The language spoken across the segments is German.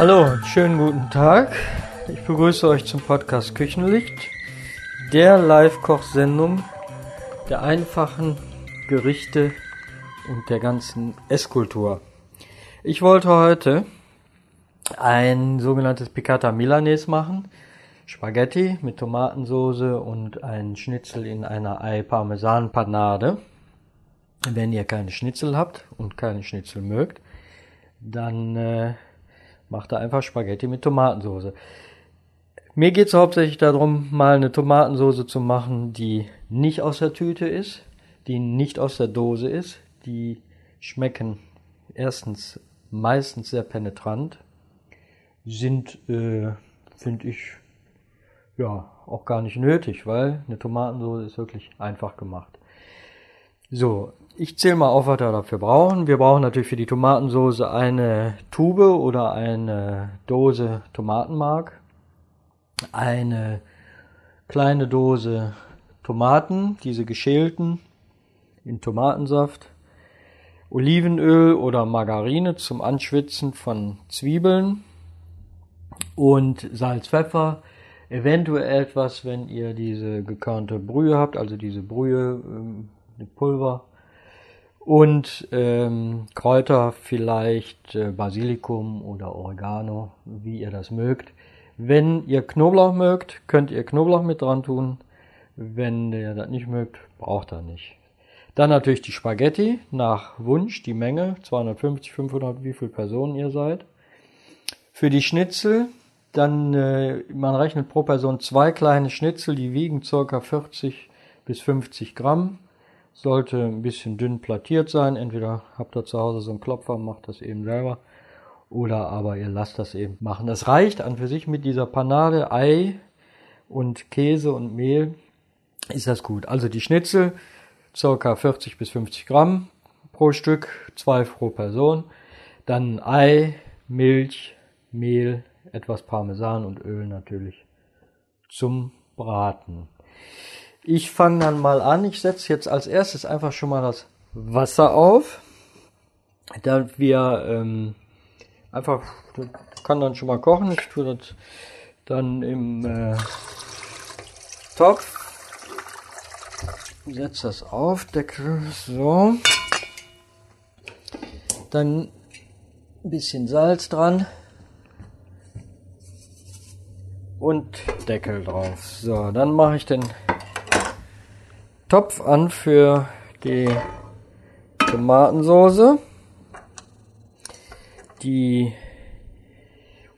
Hallo, schönen guten Tag. Ich begrüße euch zum Podcast Küchenlicht, der Live-Koch-Sendung der einfachen Gerichte und der ganzen Esskultur. Ich wollte heute ein sogenanntes Piccata Milanese machen. Spaghetti mit Tomatensoße und ein Schnitzel in einer Ei-Parmesan-Panade. Wenn ihr keine Schnitzel habt und keine Schnitzel mögt, dann äh, macht er einfach Spaghetti mit Tomatensoße. Mir geht es hauptsächlich darum, mal eine Tomatensoße zu machen, die nicht aus der Tüte ist, die nicht aus der Dose ist. Die schmecken erstens meistens sehr penetrant, sind, äh, finde ich, ja, auch gar nicht nötig, weil eine Tomatensoße ist wirklich einfach gemacht. So, ich zähle mal auf, was wir dafür brauchen. Wir brauchen natürlich für die Tomatensoße eine Tube oder eine Dose Tomatenmark, eine kleine Dose Tomaten, diese geschälten in Tomatensaft, Olivenöl oder Margarine zum Anschwitzen von Zwiebeln und Salz, Pfeffer, eventuell etwas, wenn ihr diese gekörnte Brühe habt, also diese Brühe, ähm, Pulver und ähm, Kräuter vielleicht äh, Basilikum oder Oregano, wie ihr das mögt. Wenn ihr Knoblauch mögt, könnt ihr Knoblauch mit dran tun. Wenn ihr das nicht mögt, braucht ihr nicht. Dann natürlich die Spaghetti nach Wunsch, die Menge, 250, 500, wie viele Personen ihr seid. Für die Schnitzel, dann, äh, man rechnet pro Person zwei kleine Schnitzel, die wiegen ca. 40 bis 50 Gramm sollte ein bisschen dünn plattiert sein. Entweder habt ihr zu Hause so einen Klopfer, macht das eben selber. Oder aber ihr lasst das eben machen. Das reicht an für sich mit dieser Panade, Ei und Käse und Mehl ist das gut. Also die Schnitzel, circa 40 bis 50 Gramm pro Stück, zwei pro Person. Dann Ei, Milch, Mehl, etwas Parmesan und Öl natürlich zum Braten. Ich fange dann mal an. Ich setze jetzt als erstes einfach schon mal das Wasser auf. Da wir ähm, einfach kann dann schon mal kochen. Ich tue das dann im äh, Topf. Setze das auf, Deckel so. Dann ein bisschen Salz dran und Deckel drauf. So, dann mache ich den Topf an für die Tomatensoße. Die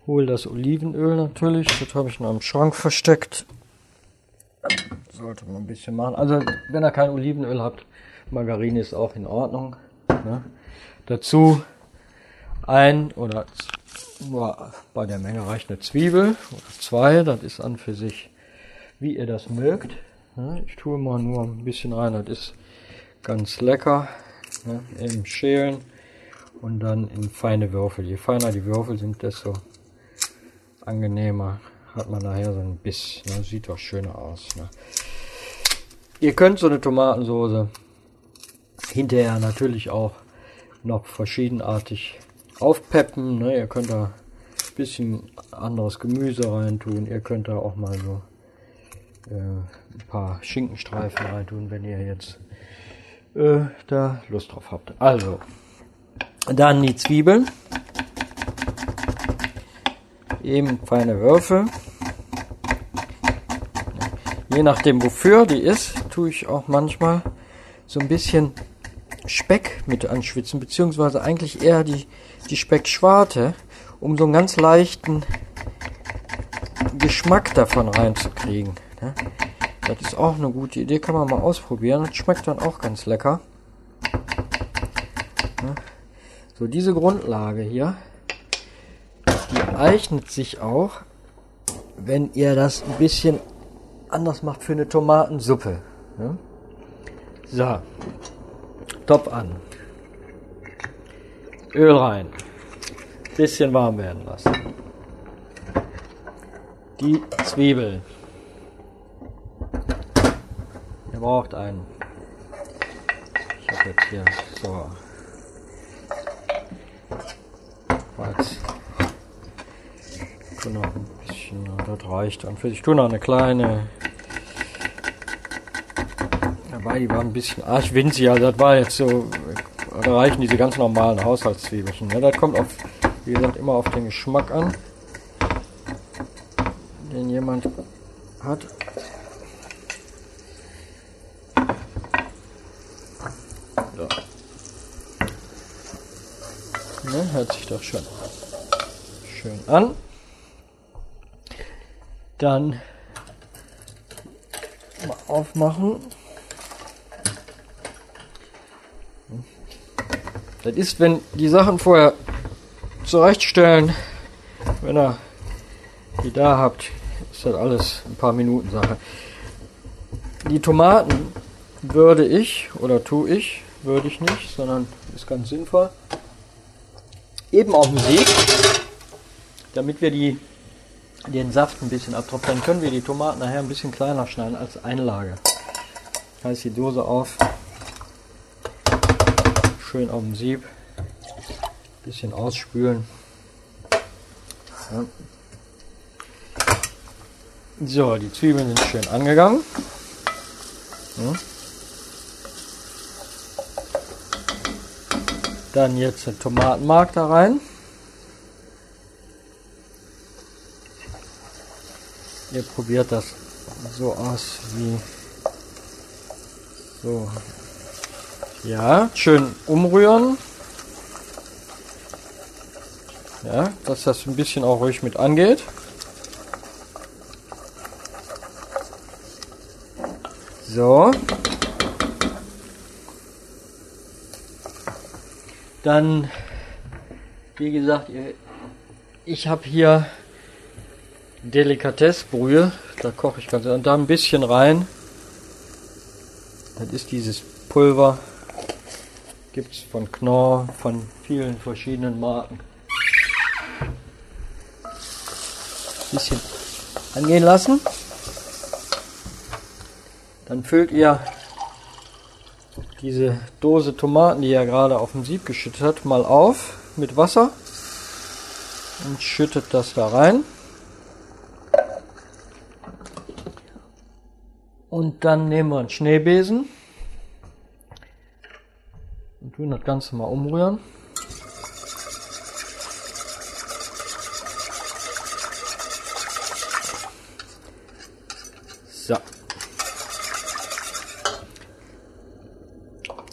hole das Olivenöl natürlich. Das habe ich noch im Schrank versteckt. Sollte man ein bisschen machen. Also wenn ihr kein Olivenöl habt, Margarine ist auch in Ordnung. Ne? Dazu ein oder bei der Menge reicht eine Zwiebel oder zwei. Das ist an für sich, wie ihr das mögt. Ich tue mal nur ein bisschen rein, das ist ganz lecker. Ne? Im Schälen und dann in feine Würfel. Je feiner die Würfel sind, desto angenehmer hat man nachher so ein Biss. Ne? Sieht doch schöner aus. Ne? Ihr könnt so eine Tomatensoße hinterher natürlich auch noch verschiedenartig aufpeppen. Ne? Ihr könnt da ein bisschen anderes Gemüse reintun. Ihr könnt da auch mal so äh, ein paar Schinkenstreifen reintun, wenn ihr jetzt äh, da Lust drauf habt. Also, dann die Zwiebeln. Eben feine Würfel. Je nachdem wofür die ist, tue ich auch manchmal so ein bisschen Speck mit anschwitzen, beziehungsweise eigentlich eher die, die Speckschwarte, um so einen ganz leichten Geschmack davon reinzukriegen. Ne? Das ist auch eine gute Idee, kann man mal ausprobieren. Das schmeckt dann auch ganz lecker. Ne? So, diese Grundlage hier, die eignet sich auch, wenn ihr das ein bisschen anders macht für eine Tomatensuppe. Ne? So, Topf an. Öl rein. Bisschen warm werden lassen. Die Zwiebel braucht einen. Ich habe jetzt hier so. Jetzt tue noch ein bisschen, das reicht dann. Ich tue noch eine kleine. Dabei, die war ein bisschen arg winzig, also das war jetzt so, da reichen diese ganz normalen Haushaltszwiebelchen. Ja, das kommt auf, wie gesagt, immer auf den Geschmack an, den jemand hat. Hört sich doch schon schön an. Dann mal aufmachen. Das ist, wenn die Sachen vorher zurechtstellen, wenn ihr die da habt, ist das alles ein paar Minuten Sache. Die Tomaten würde ich, oder tue ich, würde ich nicht, sondern ist ganz sinnvoll, eben auf dem Sieg, damit wir die, den Saft ein bisschen abtropfen, können wir die Tomaten nachher ein bisschen kleiner schneiden als Einlage. Heißt die Dose auf, schön auf dem Sieb, bisschen ausspülen. Ja. So, die Zwiebeln sind schön angegangen. Ja. Dann jetzt den Tomatenmark da rein. Ihr probiert das so aus wie so. Ja, schön umrühren. Ja, dass das ein bisschen auch ruhig mit angeht. So. Dann, wie gesagt, ich habe hier Delikatessbrühe. Da koche ich ganz und da ein bisschen rein. Das ist dieses Pulver. Gibt es von Knorr, von vielen verschiedenen Marken. Bisschen angehen lassen. Dann füllt ihr diese Dose Tomaten, die er gerade auf dem Sieb geschüttet hat, mal auf mit Wasser und schüttet das da rein. Und dann nehmen wir einen Schneebesen und tun das Ganze mal umrühren.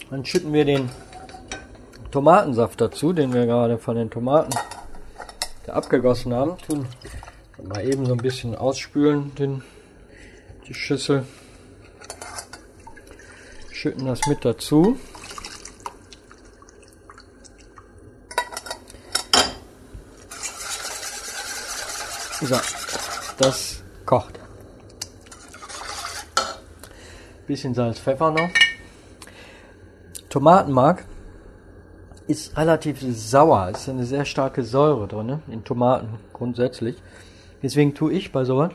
Dann schütten wir den Tomatensaft dazu, den wir gerade von den Tomaten abgegossen haben. Tun mal eben so ein bisschen ausspülen, den, die Schüssel. Schütten das mit dazu. So, das kocht. Bisschen Salz, Pfeffer noch. Tomatenmark ist relativ sauer. Es ist eine sehr starke Säure drin, in Tomaten grundsätzlich. Deswegen tue ich bei sowas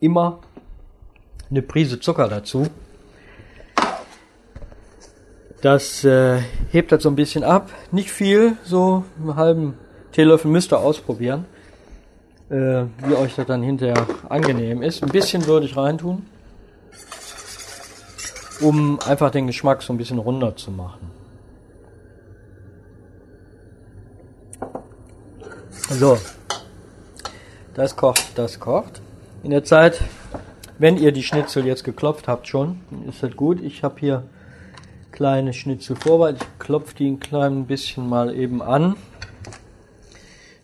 immer eine Prise Zucker dazu. Das äh, hebt das so ein bisschen ab. Nicht viel, so einen halben Teelöffel müsst ihr ausprobieren, äh, wie euch das dann hinterher angenehm ist. Ein bisschen würde ich reintun um einfach den Geschmack so ein bisschen runder zu machen. So, das kocht, das kocht. In der Zeit, wenn ihr die Schnitzel jetzt geklopft habt schon, ist das gut. Ich habe hier kleine Schnitzel vorbereitet. Ich klopfe die ein klein bisschen mal eben an.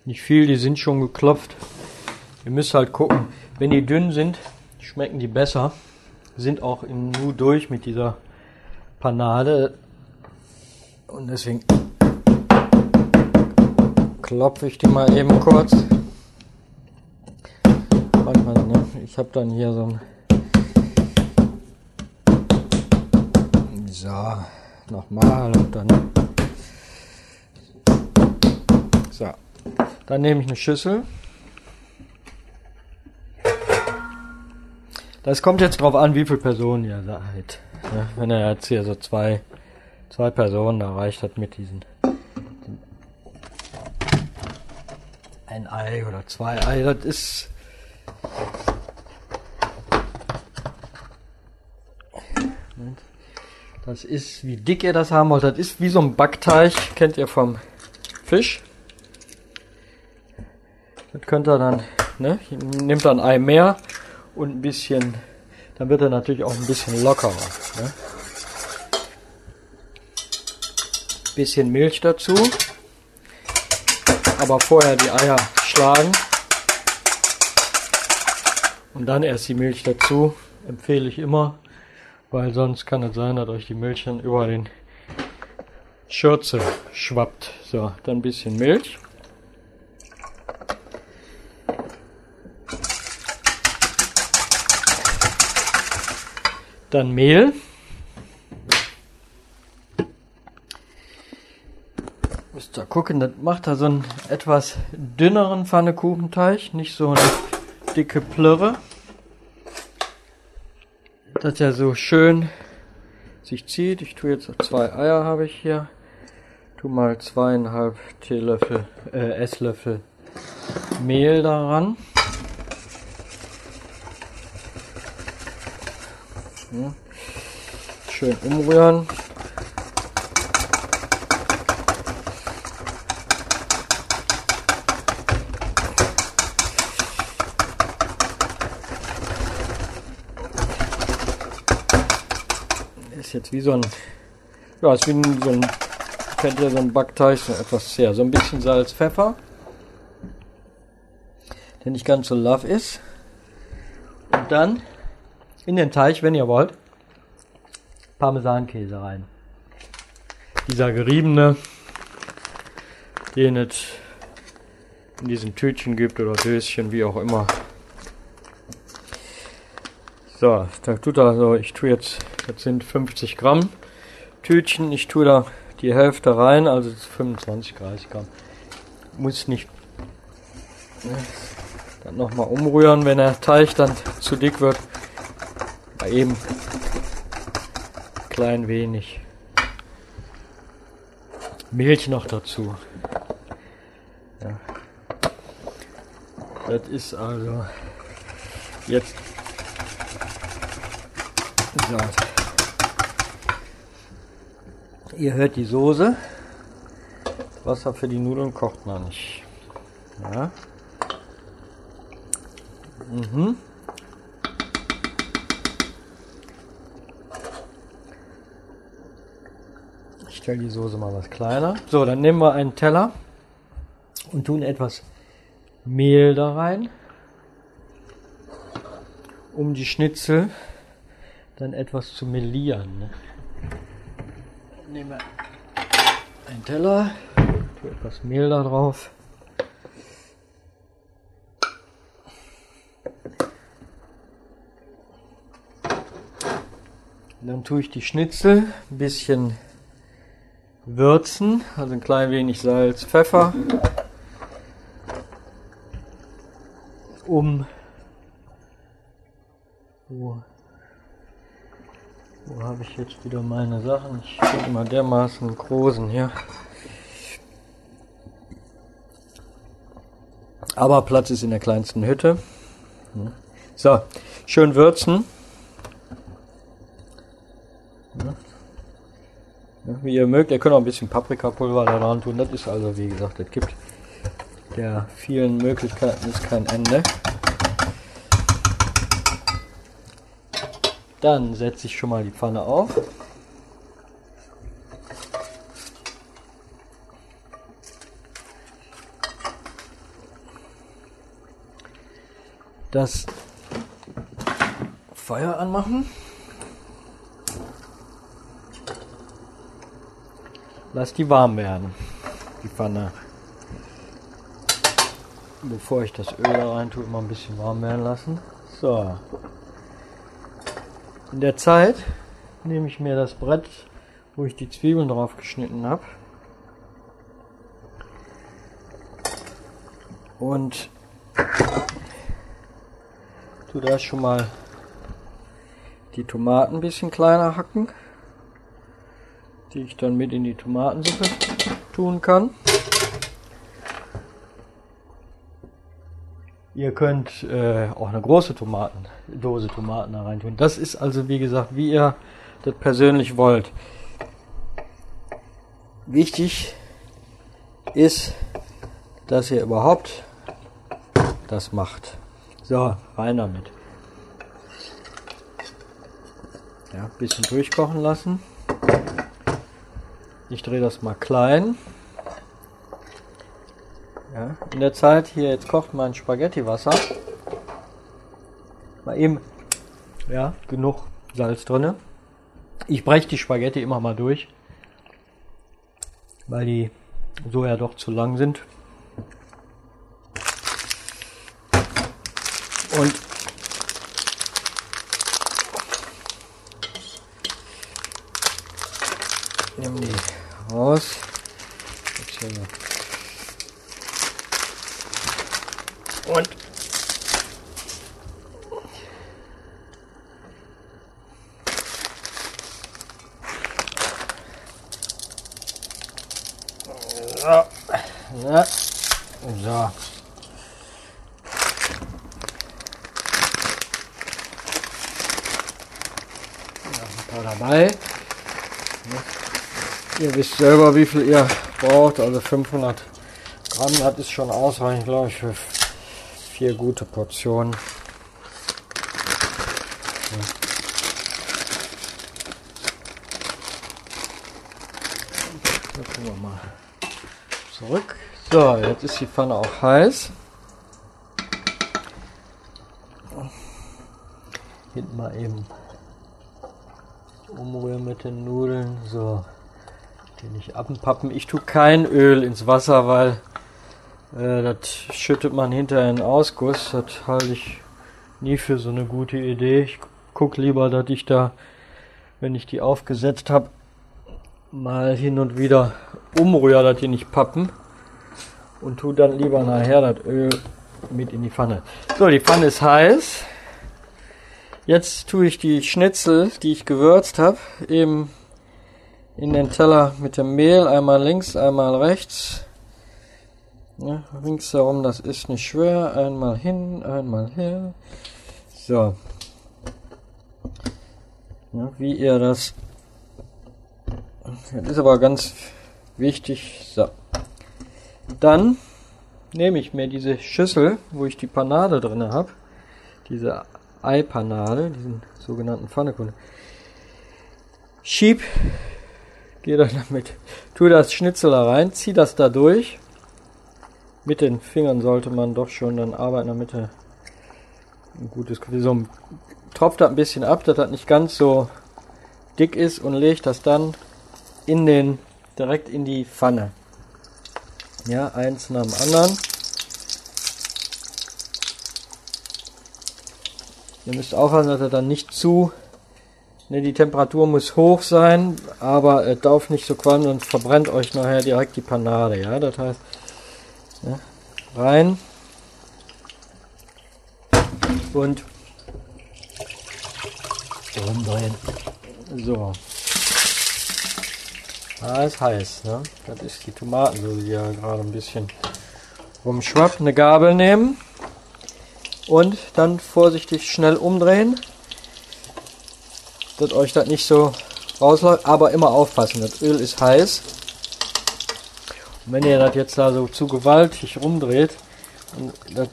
Nicht viel, die sind schon geklopft. Ihr müsst halt gucken, wenn die dünn sind, schmecken die besser sind auch im Nu durch mit dieser Panade. Und deswegen klopfe ich die mal eben kurz. Manchmal, ne? Ich habe dann hier so ein. So, nochmal und dann. So, dann nehme ich eine Schüssel. Das kommt jetzt drauf an, wie viele Personen ihr seid. Ja, wenn er jetzt hier so zwei, zwei Personen, da reicht das mit diesen. ein Ei oder zwei Ei. Das ist Das ist, wie dick ihr das haben wollt, das ist wie so ein Backteig, kennt ihr vom Fisch. Das könnt ihr dann, ne, nehmt dann ein Ei mehr und ein bisschen, dann wird er natürlich auch ein bisschen lockerer. Ne? Bisschen Milch dazu, aber vorher die Eier schlagen und dann erst die Milch dazu, empfehle ich immer weil sonst kann es sein, dass euch die Milch dann über den Schürze schwappt. So, dann ein bisschen Milch. Dann Mehl. Müsst ihr gucken, das macht da so einen etwas dünneren Pfannekuchenteig, nicht so eine dicke Plörre das ja so schön sich zieht. Ich tue jetzt zwei Eier habe ich hier. Tu mal zweieinhalb Teelöffel, äh, Esslöffel Mehl daran. Schön umrühren. ist jetzt wie so ein, ja, ist wie so ein, kennt ihr so ein Backteig, so etwas sehr, so ein bisschen Salz, Pfeffer, der nicht ganz so love ist. Und dann in den Teig, wenn ihr wollt, Parmesankäse rein. Dieser geriebene, den es in diesen Tütchen gibt oder Döschen, wie auch immer. So, da tut er so, ich tue jetzt das sind 50 Gramm Tütchen. Ich tue da die Hälfte rein, also 25, 30 Gramm. Muss nicht ne, dann nochmal umrühren, wenn der Teig dann zu dick wird. Eben klein wenig Milch noch dazu. Ja. Das ist also jetzt so. Ihr hört die Soße. Wasser für die Nudeln kocht man nicht. Ja. Mhm. Stelle die Soße mal was kleiner. So, dann nehmen wir einen Teller und tun etwas Mehl da rein, um die Schnitzel dann etwas zu melieren. Ne? Nehmen wir einen Teller, tue etwas Mehl da drauf. Dann tue ich die Schnitzel ein bisschen würzen, also ein klein wenig Salz, Pfeffer, um wo wo habe ich jetzt wieder meine Sachen? Ich bin immer dermaßen großen hier. Aber Platz ist in der kleinsten Hütte. So, schön würzen. Ihr mögt, ihr könnt auch ein bisschen Paprikapulver da dran tun. Das ist also, wie gesagt, es gibt der vielen Möglichkeiten ist kein Ende. Dann setze ich schon mal die Pfanne auf. Das Feuer anmachen. Lass die warm werden, die Pfanne. Bevor ich das Öl da rein tue, immer ein bisschen warm werden lassen. So, in der Zeit nehme ich mir das Brett, wo ich die Zwiebeln drauf geschnitten habe. Und tu da schon mal die Tomaten ein bisschen kleiner hacken, die ich dann mit in die Tomatensuppe tun kann. Ihr könnt äh, auch eine große Tomaten, Dose Tomaten da rein tun. Das ist also wie gesagt, wie ihr das persönlich wollt. Wichtig ist, dass ihr überhaupt das macht. So, rein damit. Ja, bisschen durchkochen lassen. Ich drehe das mal klein. Ja, in der Zeit hier jetzt kocht mein Spaghetti-Wasser. Mal eben, ja, genug Salz drinne. Ich breche die Spaghetti immer mal durch, weil die so ja doch zu lang sind. Und nehmen die raus. Und so. Ja. So. Ein paar dabei. Ihr wisst selber, wie viel ihr braucht. Also 500 Gramm, das ist schon ausreichend, glaube ich, für vier gute Portionen. Ja. Gucken wir mal zurück. So, jetzt ist die Pfanne auch heiß. Hinten mal eben umrühren mit den Nudeln. So, die nicht abpappen. Ich tue kein Öl ins Wasser, weil äh, das schüttet man hinterher in Ausguss. Das halte ich nie für so eine gute Idee. Ich gucke lieber, dass ich da, wenn ich die aufgesetzt habe, mal hin und wieder umrühre, dass die nicht pappen. Und tu dann lieber nachher das Öl mit in die Pfanne. So, die Pfanne ist heiß. Jetzt tue ich die Schnitzel, die ich gewürzt habe, eben in den Teller mit dem Mehl. Einmal links, einmal rechts. Ja, ringsherum, das ist nicht schwer. Einmal hin, einmal her. So. Ja, wie ihr das. Das ist aber ganz wichtig. So. Dann nehme ich mir diese Schüssel, wo ich die Panade drin habe. Diese Eipanade, diesen sogenannten Pfannekuchen. Schieb, gehe dann damit, tue das Schnitzel da rein, ziehe das da durch mit den Fingern sollte man doch schon dann arbeiten, damit er ein gutes so tropft das ein bisschen ab, dass das nicht ganz so dick ist und legt das dann in den direkt in die Pfanne. Ja, eins nach dem anderen. Ihr müsst aufpassen, dass er dann nicht zu Ne, die Temperatur muss hoch sein, aber es darf nicht so qualmen, sonst verbrennt euch nachher direkt die Panade. Ja, das heißt, ja, rein und umdrehen. So. Ah, ist heiß, ne? Das ist die Tomatensoße, die ja gerade ein bisschen rumschwappt. Eine Gabel nehmen und dann vorsichtig schnell umdrehen, dass euch das nicht so rausläuft, aber immer aufpassen, das Öl ist heiß. Wenn ihr das jetzt da so zu gewaltig rumdreht und das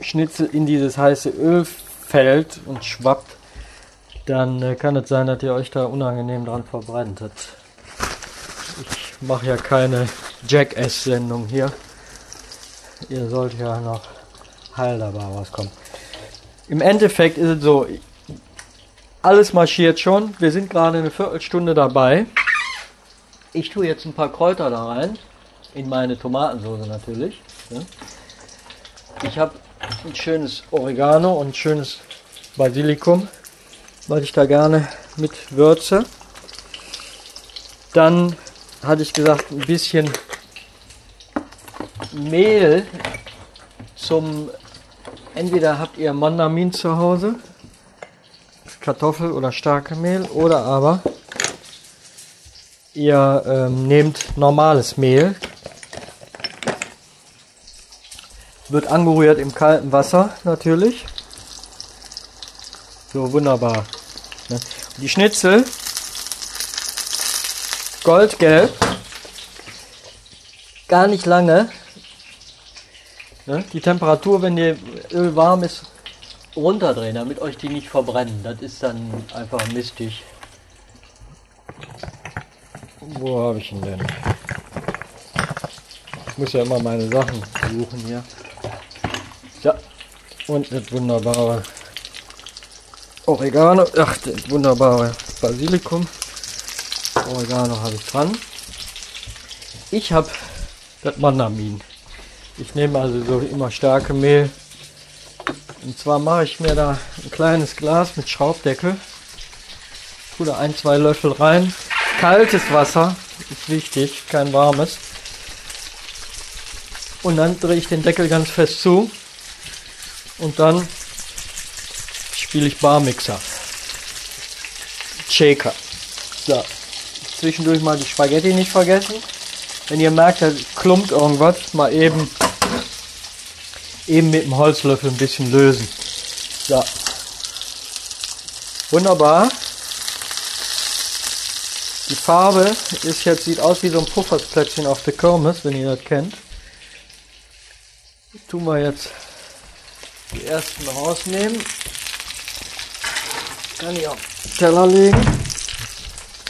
Schnitzel in dieses heiße Öl fällt und schwappt, dann äh, kann es sein, dass ihr euch da unangenehm dran verbrennt. Das ich mache ja keine Jackass-Sendung hier. Ihr sollt ja noch heil dabei rauskommen. Im Endeffekt ist es so, alles marschiert schon. Wir sind gerade eine Viertelstunde dabei. Ich tue jetzt ein paar Kräuter da rein in meine Tomatensoße natürlich. Ich habe ein schönes Oregano und ein schönes Basilikum, was ich da gerne mit würze. Dann hatte ich gesagt, ein bisschen Mehl zum, entweder habt ihr Mandamin zu Hause, Kartoffel oder starke Mehl, oder aber ihr ähm, nehmt normales Mehl, Wird angerührt im kalten Wasser natürlich. So wunderbar. Ne? Die Schnitzel goldgelb. Gar nicht lange. Ne? Die Temperatur, wenn ihr Öl warm ist, runterdrehen, damit euch die nicht verbrennen. Das ist dann einfach mistig. Wo habe ich ihn denn? Ich muss ja immer meine Sachen suchen hier. Ja, und das wunderbare Oregano. Ach, das wunderbare Basilikum. Oregano habe ich dran. Ich habe das Mandamin. Ich nehme also so immer starke Mehl. Und zwar mache ich mir da ein kleines Glas mit Schraubdeckel. Tue da ein, zwei Löffel rein. Kaltes Wasser ist wichtig, kein warmes. Und dann drehe ich den Deckel ganz fest zu. Und dann spiele ich Barmixer. Shaker. So. Zwischendurch mal die Spaghetti nicht vergessen. Wenn ihr merkt, da klumpt irgendwas, mal eben, eben mit dem Holzlöffel ein bisschen lösen. So. Wunderbar. Die Farbe ist jetzt, sieht aus wie so ein Puffersplätzchen auf der Kirmes, wenn ihr das kennt. Tun wir jetzt die ersten rausnehmen. Kann ich auf den Teller legen,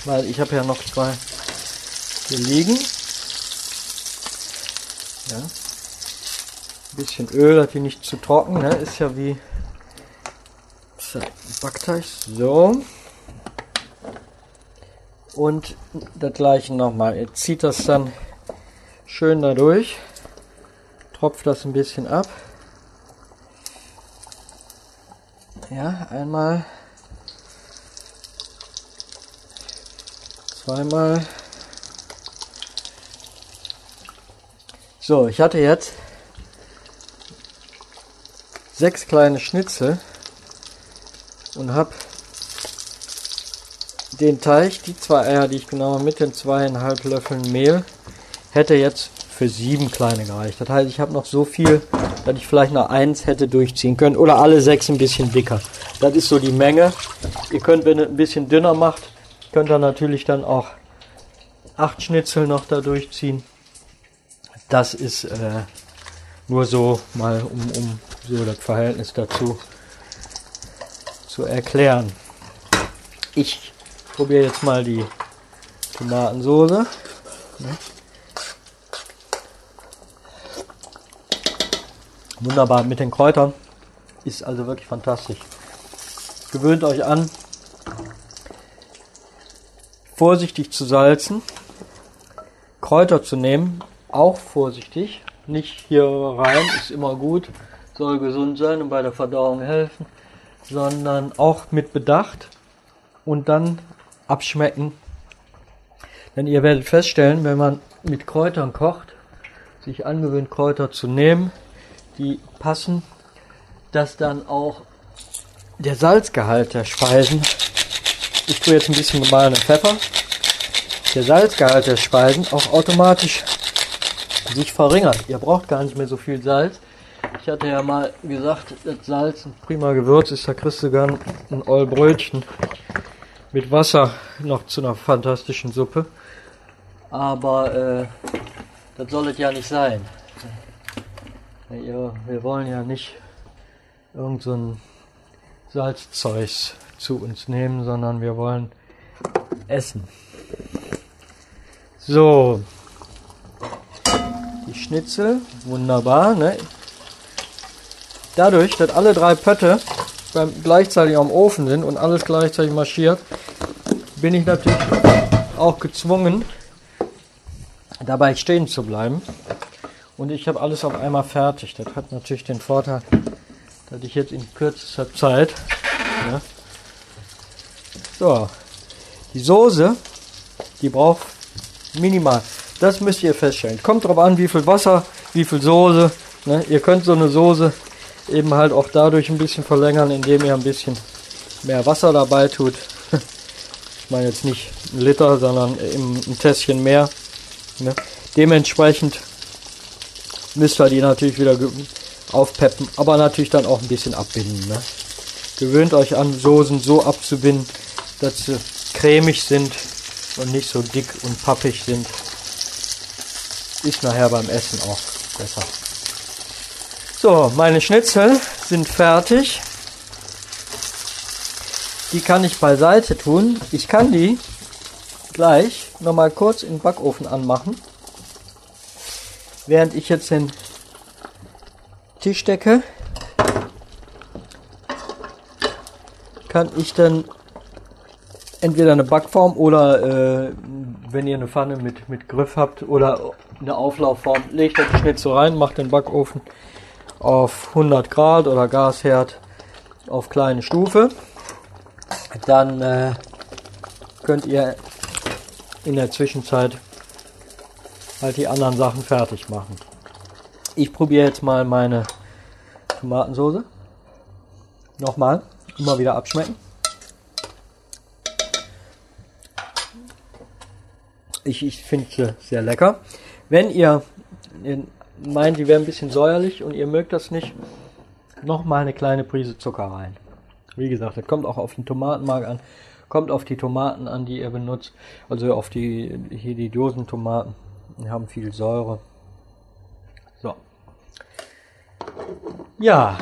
weil ich habe ja noch zwei hier liegen. Ja. Ein bisschen Öl, dass die nicht zu trocken, ne? ist ja wie Backteig. So. Und das gleiche nochmal. Ihr zieht das dann schön dadurch. Tropft das ein bisschen ab. Ja, einmal. Zweimal. So, ich hatte jetzt sechs kleine Schnitzel und habe den Teig, die zwei Eier, die ich genommen habe, mit den zweieinhalb Löffeln Mehl, hätte jetzt für sieben kleine gereicht. Das heißt, ich habe noch so viel, dass ich vielleicht noch eins hätte durchziehen können oder alle sechs ein bisschen dicker. Das ist so die Menge. Ihr könnt, wenn ihr ein bisschen dünner macht, könnt ihr natürlich dann auch acht Schnitzel noch da durchziehen. Das ist äh, nur so mal, um, um so das Verhältnis dazu zu erklären. Ich probiere jetzt mal die Tomatensoße. Wunderbar mit den Kräutern. Ist also wirklich fantastisch. Gewöhnt euch an, vorsichtig zu salzen, Kräuter zu nehmen, auch vorsichtig, nicht hier rein, ist immer gut, soll gesund sein und bei der Verdauung helfen, sondern auch mit Bedacht und dann abschmecken. Denn ihr werdet feststellen, wenn man mit Kräutern kocht, sich angewöhnt, Kräuter zu nehmen, die passen, dass dann auch der Salzgehalt der Speisen, ich tue jetzt ein bisschen gemahlenen Pfeffer, der Salzgehalt der Speisen auch automatisch sich verringert. Ihr braucht gar nicht mehr so viel Salz. Ich hatte ja mal gesagt, das Salz ein prima Gewürz ist, da kriegst du gern ein Ollbrötchen mit Wasser noch zu einer fantastischen Suppe. Aber äh, das soll es ja nicht sein. Ja, wir wollen ja nicht irgend so ein Salzzeug zu uns nehmen, sondern wir wollen essen. So, die Schnitzel, wunderbar. Ne? Dadurch, dass alle drei Pötte beim, gleichzeitig am Ofen sind und alles gleichzeitig marschiert, bin ich natürlich auch gezwungen, dabei stehen zu bleiben. Und ich habe alles auf einmal fertig. Das hat natürlich den Vorteil, dass ich jetzt in kürzester Zeit. Ja, so, die Soße, die braucht minimal. Das müsst ihr feststellen. Kommt drauf an, wie viel Wasser, wie viel Soße. Ne? Ihr könnt so eine Soße eben halt auch dadurch ein bisschen verlängern, indem ihr ein bisschen mehr Wasser dabei tut. ich meine jetzt nicht ein Liter, sondern ein Tässchen mehr. Ne? Dementsprechend müsst ihr die natürlich wieder aufpeppen, aber natürlich dann auch ein bisschen abbinden. Ne? Gewöhnt euch an, Soßen so abzubinden, dass sie cremig sind und nicht so dick und pappig sind. Ist nachher beim Essen auch besser. So, meine Schnitzel sind fertig. Die kann ich beiseite tun. Ich kann die gleich nochmal kurz in den Backofen anmachen. Während ich jetzt den Tisch decke, kann ich dann entweder eine Backform oder äh, wenn ihr eine Pfanne mit, mit Griff habt oder eine Auflaufform, legt ihr die Schnitzel rein, macht den Backofen auf 100 Grad oder Gasherd auf kleine Stufe. Dann äh, könnt ihr in der Zwischenzeit halt die anderen Sachen fertig machen. Ich probiere jetzt mal meine Tomatensoße. Nochmal, immer wieder abschmecken. Ich, ich finde sie sehr lecker. Wenn ihr meint, die wäre ein bisschen säuerlich und ihr mögt das nicht, nochmal eine kleine Prise Zucker rein. Wie gesagt, das kommt auch auf den Tomatenmark an. Kommt auf die Tomaten an, die ihr benutzt. Also auf die, hier die Dosentomaten. Die haben viel Säure. So. Ja.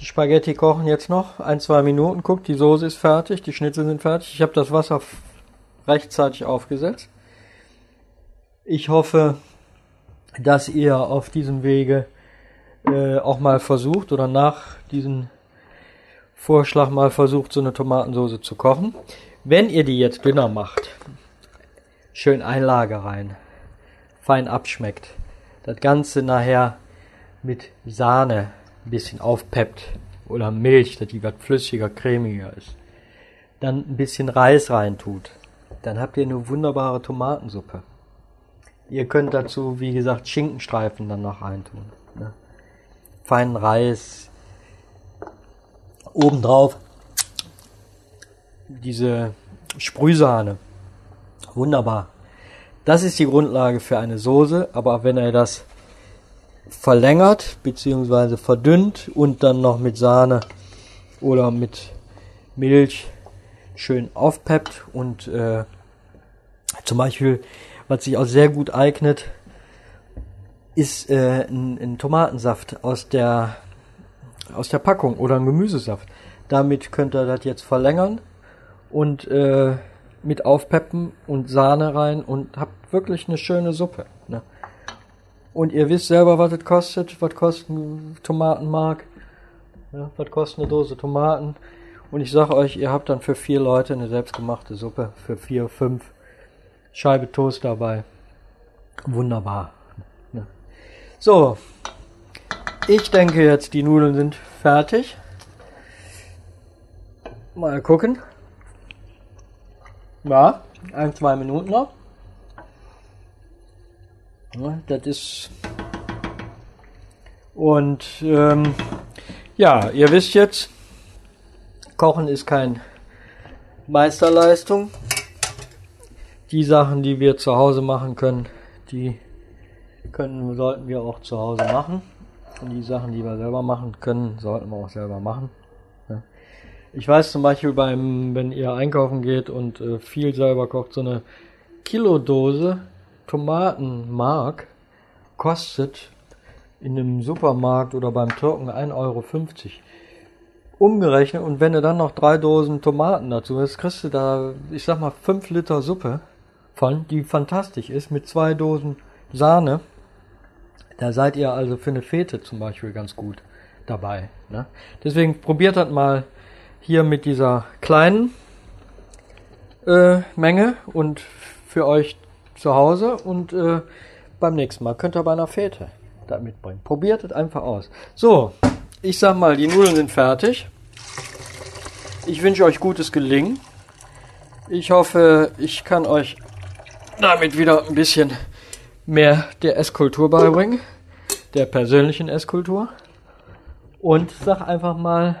Die Spaghetti kochen jetzt noch ein, zwei Minuten. Guckt, die Soße ist fertig, die Schnitzel sind fertig. Ich habe das Wasser rechtzeitig aufgesetzt. Ich hoffe, dass ihr auf diesem Wege äh, auch mal versucht oder nach diesen Vorschlag mal versucht, so eine Tomatensauce zu kochen. Wenn ihr die jetzt dünner macht, schön Einlage rein, fein abschmeckt, das Ganze nachher mit Sahne ein bisschen aufpeppt oder Milch, dass die was flüssiger, cremiger ist, dann ein bisschen Reis rein tut, dann habt ihr eine wunderbare Tomatensuppe. Ihr könnt dazu, wie gesagt, Schinkenstreifen dann noch reintun. Ne? Feinen Reis, obendrauf diese Sprühsahne. Wunderbar. Das ist die Grundlage für eine Soße, aber wenn er das verlängert bzw. verdünnt und dann noch mit Sahne oder mit Milch schön aufpeppt und äh, zum Beispiel, was sich auch sehr gut eignet, ist äh, ein, ein Tomatensaft aus der aus der Packung oder ein Gemüsesaft. Damit könnt ihr das jetzt verlängern und äh, mit aufpeppen und Sahne rein und habt wirklich eine schöne Suppe. Ne? Und ihr wisst selber, was es kostet, was kostet ein Tomatenmark, ja, was kostet eine Dose Tomaten. Und ich sage euch, ihr habt dann für vier Leute eine selbstgemachte Suppe, für vier, fünf Scheibe Toast dabei. Wunderbar. Ne? So, ich denke jetzt, die Nudeln sind fertig. Mal gucken. Ja, ein, zwei Minuten noch. Ja, das ist. Und ähm, ja, ihr wisst jetzt, Kochen ist kein Meisterleistung. Die Sachen, die wir zu Hause machen können, die können, sollten wir auch zu Hause machen. Und die Sachen, die wir selber machen können, sollten wir auch selber machen. Ich weiß zum Beispiel beim, wenn ihr einkaufen geht und äh, viel selber kocht, so eine Kilodose Tomatenmark kostet in einem Supermarkt oder beim Türken 1,50 Euro. Umgerechnet und wenn du dann noch drei Dosen Tomaten dazu hast, kriegst du da, ich sag mal, 5 Liter Suppe von, die fantastisch ist, mit zwei Dosen Sahne da seid ihr also für eine Fete zum Beispiel ganz gut dabei. Ne? Deswegen probiert das mal hier mit dieser kleinen äh, Menge und für euch zu Hause und äh, beim nächsten Mal könnt ihr bei einer Fete da mitbringen. Probiert es einfach aus. So, ich sag mal, die Nudeln sind fertig. Ich wünsche euch gutes Gelingen. Ich hoffe, ich kann euch damit wieder ein bisschen mehr der Esskultur beibringen, der persönlichen Esskultur. Und sag einfach mal